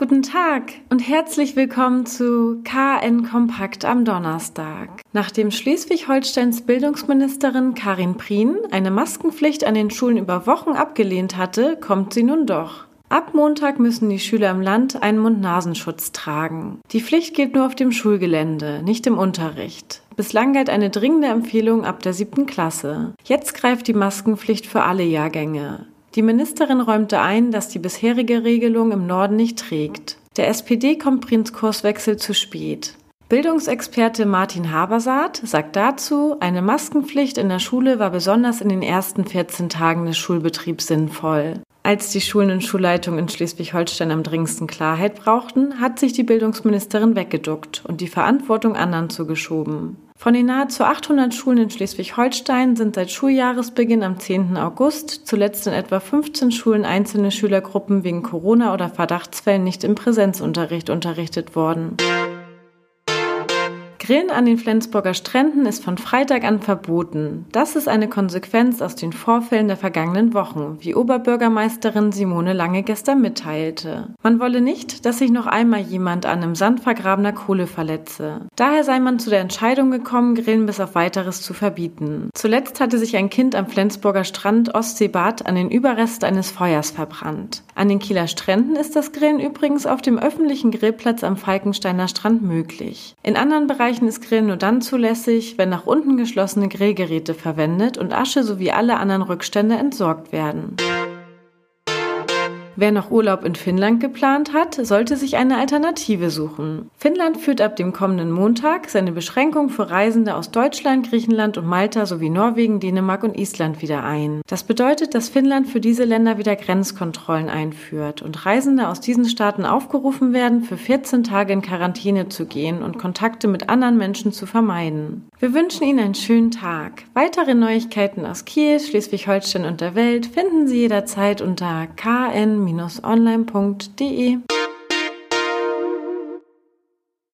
Guten Tag und herzlich willkommen zu KN Kompakt am Donnerstag. Nachdem Schleswig-Holsteins Bildungsministerin Karin Prien eine Maskenpflicht an den Schulen über Wochen abgelehnt hatte, kommt sie nun doch. Ab Montag müssen die Schüler im Land einen Mund-Nasenschutz tragen. Die Pflicht gilt nur auf dem Schulgelände, nicht im Unterricht. Bislang galt eine dringende Empfehlung ab der siebten Klasse. Jetzt greift die Maskenpflicht für alle Jahrgänge. Die Ministerin räumte ein, dass die bisherige Regelung im Norden nicht trägt. Der SPD kommt Prinz Kurswechsel zu spät. Bildungsexperte Martin Habersaat sagt dazu, eine Maskenpflicht in der Schule war besonders in den ersten 14 Tagen des Schulbetriebs sinnvoll. Als die Schulen und Schulleitungen in Schleswig-Holstein am dringendsten Klarheit brauchten, hat sich die Bildungsministerin weggeduckt und die Verantwortung anderen zugeschoben. Von den nahezu 800 Schulen in Schleswig-Holstein sind seit Schuljahresbeginn am 10. August zuletzt in etwa 15 Schulen einzelne Schülergruppen wegen Corona oder Verdachtsfällen nicht im Präsenzunterricht unterrichtet worden. Grillen an den Flensburger Stränden ist von Freitag an verboten. Das ist eine Konsequenz aus den Vorfällen der vergangenen Wochen, wie Oberbürgermeisterin Simone Lange gestern mitteilte. Man wolle nicht, dass sich noch einmal jemand an einem Sand vergrabener Kohle verletze. Daher sei man zu der Entscheidung gekommen, Grillen bis auf weiteres zu verbieten. Zuletzt hatte sich ein Kind am Flensburger Strand Ostseebad an den Überrest eines Feuers verbrannt. An den Kieler Stränden ist das Grillen übrigens auf dem öffentlichen Grillplatz am Falkensteiner Strand möglich. In anderen Bereichen ist Grillen nur dann zulässig, wenn nach unten geschlossene Grillgeräte verwendet und Asche sowie alle anderen Rückstände entsorgt werden. Wer noch Urlaub in Finnland geplant hat, sollte sich eine Alternative suchen. Finnland führt ab dem kommenden Montag seine Beschränkung für Reisende aus Deutschland, Griechenland und Malta sowie Norwegen, Dänemark und Island wieder ein. Das bedeutet, dass Finnland für diese Länder wieder Grenzkontrollen einführt und Reisende aus diesen Staaten aufgerufen werden, für 14 Tage in Quarantäne zu gehen und Kontakte mit anderen Menschen zu vermeiden. Wir wünschen Ihnen einen schönen Tag. Weitere Neuigkeiten aus Kiel, Schleswig-Holstein und der Welt finden Sie jederzeit unter kn online.de